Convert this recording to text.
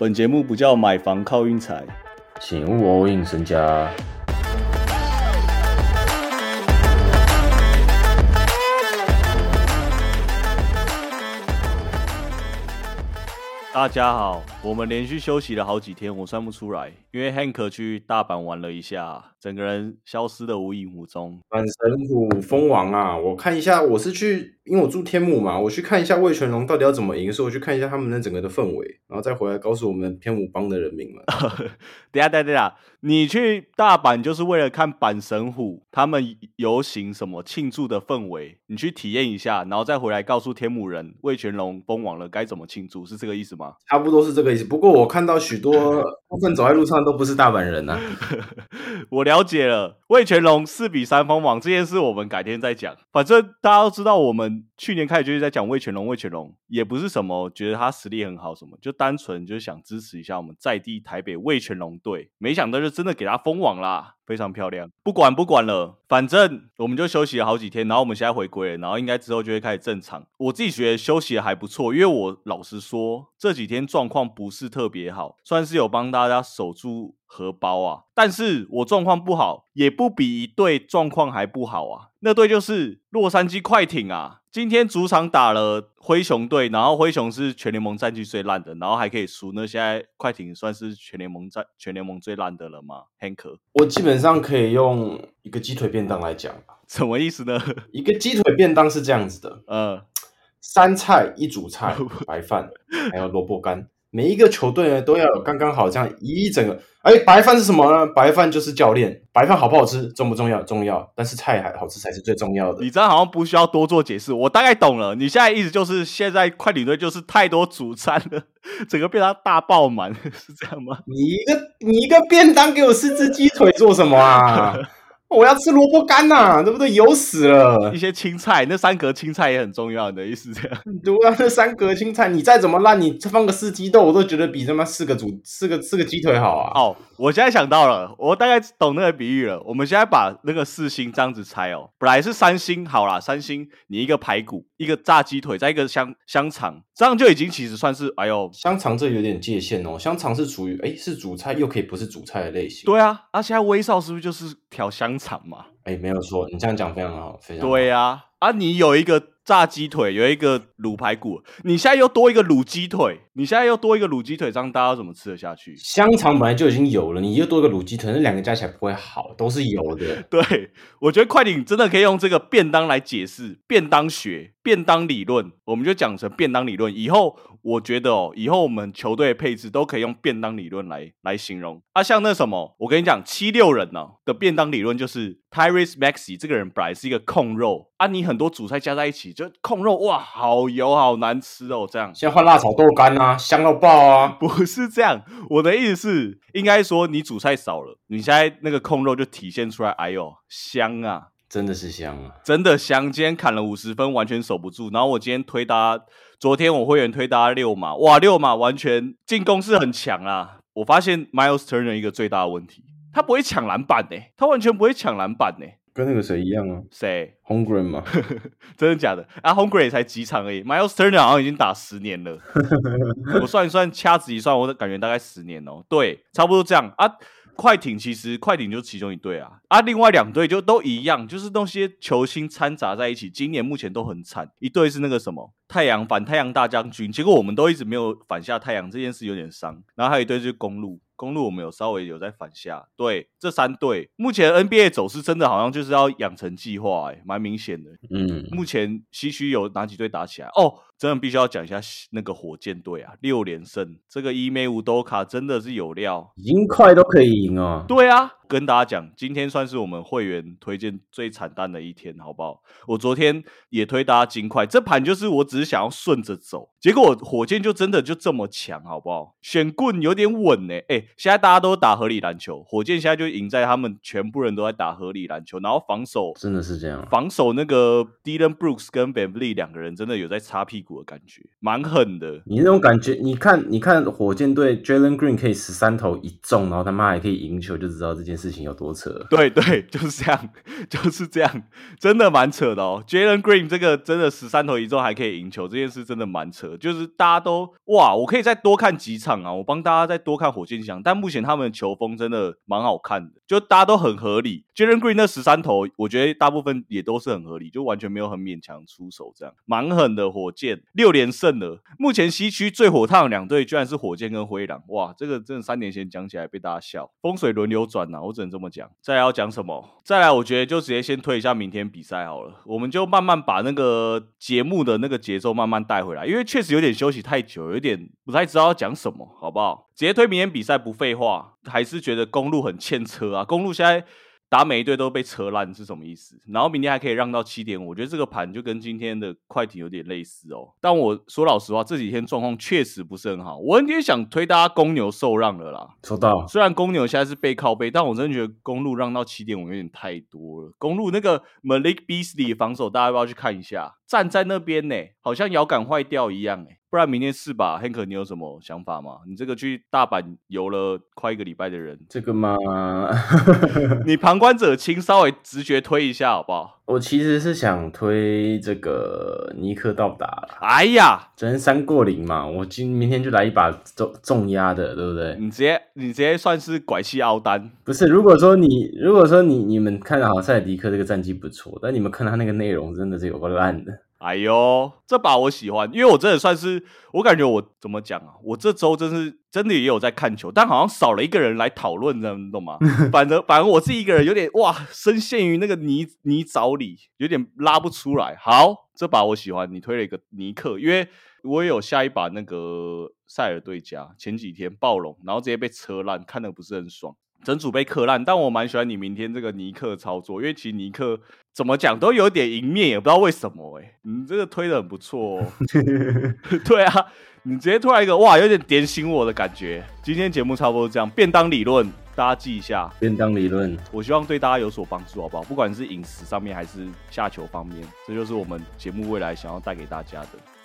本节目不叫买房靠运财，请勿 all in 身家。大家好，我们连续休息了好几天，我算不出来，因为 Hank 去大阪玩了一下，整个人消失的无影无踪。阪神虎蜂王啊，我看一下，我是去，因为我住天母嘛，我去看一下魏全龙到底要怎么赢，所以我去看一下他们那整个的氛围，然后再回来告诉我们天母帮的人民们。等下等下等下，你去大阪就是为了看阪神虎他们游行什么庆祝的氛围，你去体验一下，然后再回来告诉天母人魏全龙封王了该怎么庆祝，是这个意思吗？差不多是这个意思。不过我看到许多部分走在路上都不是大阪人呐、我了解了，魏全龙四比三封王这件事，我们改天再讲。反正大家都知道，我们去年开始就是在讲魏全龙，魏全龙也不是什么觉得他实力很好什么，就单纯就是想支持一下我们在地台北魏全龙队。没想到就真的给他封王啦，非常漂亮。不管不管了，反正我们就休息了好几天，然后我们现在回归了，然后应该之后就会开始正常。我自己觉得休息的还不错，因为我老实说这几天状况不是特别好，算是有帮大家守住荷包啊。但是我状况不好，也不比一队状况还不好啊。那队就是洛杉矶快艇啊，今天主场打了灰熊队，然后灰熊是全联盟战绩最烂的，然后还可以输。那现在快艇算是全联盟战全联盟最烂的了吗？Hank，我基本上可以用一个鸡腿便当来讲吧，什么意思呢？一个鸡腿便当是这样子的：呃，三菜一主菜，白饭，还有萝卜干。每一个球队呢都要有刚刚好这样一整个。哎，白饭是什么呢？白饭就是教练。白饭好不好吃重不重要？重要，但是菜还好吃才是最重要的。你这样好像不需要多做解释，我大概懂了。你现在意思就是现在快艇队就是太多主餐了，整个被他大爆满，是这样吗？你一个你一个便当给我四只鸡腿做什么啊？我要吃萝卜干呐、对不对？油死了一。些青菜，那三格青菜也很重要，你的意思是这样？对啊，那三格青菜，你再怎么烂，你放个四季豆，我都觉得比他妈四个煮四个四个鸡腿好啊。哦，我现在想到了，我大概懂那个比喻了。我们现在把那个四星这样子拆哦，本来是三星，好啦，三星你一个排骨，一个炸鸡腿，再一个香香肠，这样就已经其实算是，哎呦，香肠这有点界限哦，香肠是属于哎是主菜，又可以不是主菜的类型。对啊，啊，现在威少是不是就是条香肠嘛？哎，没有错，你这样讲非常好，非常好。对呀、啊，你有一个炸鸡腿，有一个卤排骨，你现在又多一个卤鸡腿，你现在又多一个卤鸡腿，这样大家怎么吃得下去？香肠本来就已经有了，你又多一个卤鸡腿，那两个加起来不会好，都是有的。对，我觉得快艇真的可以用这个便当来解释便当学、便当理论，我们就讲成便当理论。以后我觉得哦，以后我们球队的配置都可以用便当理论来来形容。啊，像那什么，我跟你讲，七六人呢、的便当理论就是 Tyrese Maxey 这个人本来是一个控肉啊，你很多主菜加在一起，就控肉哇，好油好难吃哦，这样。现在换辣炒豆干啊，香到爆啊！不是这样，我的意思是，应该说你煮菜少了，你现在那个控肉就体现出来，哎呦香啊！真的是香啊！真的香，今天砍了五十分，完全守不住。然后我今天推搭，昨天我会员推搭六码，哇，六码完全进攻是很强啊。我发现 Miles Turner 一个最大的问题，他不会抢篮板呢、他完全不会抢篮板呢、跟那个谁一样啊谁？，Hungry 嘛。真的假的？啊 h o m g r e 才几场而已，Miles Turner 好像已经打十年了。我算一算，掐指一算，我感觉大概十年哦。对，差不多这样啊。快艇其实快艇就是其中一队啊，啊，另外两队就都一样，就是那些球星掺杂在一起。今年目前都很惨，一队是那个什么太阳反太阳大将军，结果我们都一直没有反下太阳这件事有点伤。然后还有一队就是公路，公路我们有稍微有在反下。对，这三队目前 NBA 走势真的好像就是要养成计划，哎，蛮明显的。嗯，目前西区有哪几队打起来？哦，真的必须要讲一下那个火箭队啊，六连胜，这个伊梅乌多卡真的是有料。已经快都可以赢哦。对啊，跟大家讲，今天算是我们会员推荐最惨淡的一天，好不好？我昨天也推大家金块，这盘就是我只是想要顺着走，结果火箭就真的就这么强，好不好？选棍有点稳呢、哎、现在大家都打合理篮球，火箭现在就赢在他们全部人都在打合理篮球，然后防守真的是这样。防守那个 Dylan Brooks 跟 b e v l y 两个人真的有在擦屁股。股的感觉，蛮狠的。你那种感觉，你看，你看火箭队 Jalen Green 可以十三投一中，然后他妈还可以赢球，就知道这件事情有多扯。对对，就是这样，就是这样，真的蛮扯的哦。Jalen Green 这个真的十三投一中还可以赢球，这件事真的蛮扯。就是大家都哇，我可以再多看几场啊，我帮大家再多看火箭翔。但目前他们的球风真的蛮好看的，就大家都很合理。Jalen Green 那十三投，我觉得大部分也都是很合理，就完全没有很勉强出手，这样蛮狠的。火箭六连胜了，目前西区最火烫的两队居然是火箭跟灰狼，哇，这个真的三年前讲起来被大家笑，风水轮流转呐，我只能这么讲。再来要讲什么？再来，我觉得就直接先推一下明天比赛好了，我们就慢慢把那个节目的那个节奏慢慢带回来，因为确实有点休息太久，有点不太知道要讲什么，好不好？直接推明天比赛不废话，还是觉得公路很欠车啊，公路现在。打每一队都被扯烂是什么意思？然后明天还可以让到七点，我觉得这个盘就跟今天的快艇有点类似哦。但我说老实话，这几天状况确实不是很好。我有点想推大家公牛受让了啦。收到。虽然公牛现在是背靠背，但我真的觉得公路让到七点，我有点太多了。公路那个 Malik Beasley 防守，大家要不要去看一下？站在那边呢，好像摇杆坏掉一样哎。不然明天试吧，Hank，你有什么想法吗？你这个去大阪游了快一个礼拜的人，这个吗？你旁观者清，稍微直觉推一下好不好？我其实是想推这个尼克到达了。哎呀，昨天三过零嘛，我今明天就来一把重重压的，对不对？你直接你直接算是拐气凹单，不是？如果说你如果说你你们看好赛迪克这个战绩不错，但你们看他那个内容真的是有个烂的。哎呦，这把我喜欢，因为我真的算是，我感觉我怎么讲啊？我这周真是真的也有在看球，但好像少了一个人来讨论，你懂吗？反正反正我自己一个人有点哇，深陷于那个泥泥沼里，有点拉不出来。好，这把我喜欢，你推了一个尼克，因为我也有下一把那个塞尔对家，前几天暴龙，然后直接被车烂，看的不是很爽。整组被克烂，但我蛮喜欢你明天这个尼克操作，因为其实尼克怎么讲都有点赢面，也不知道为什么哎，你这个推的很不错，哦。对啊，你直接突然一个哇，有点点醒我的感觉。今天节目差不多这样，便当理论大家记一下，便当理论，我希望对大家有所帮助，好不好？不管是饮食上面还是下球方面，这就是我们节目未来想要带给大家的。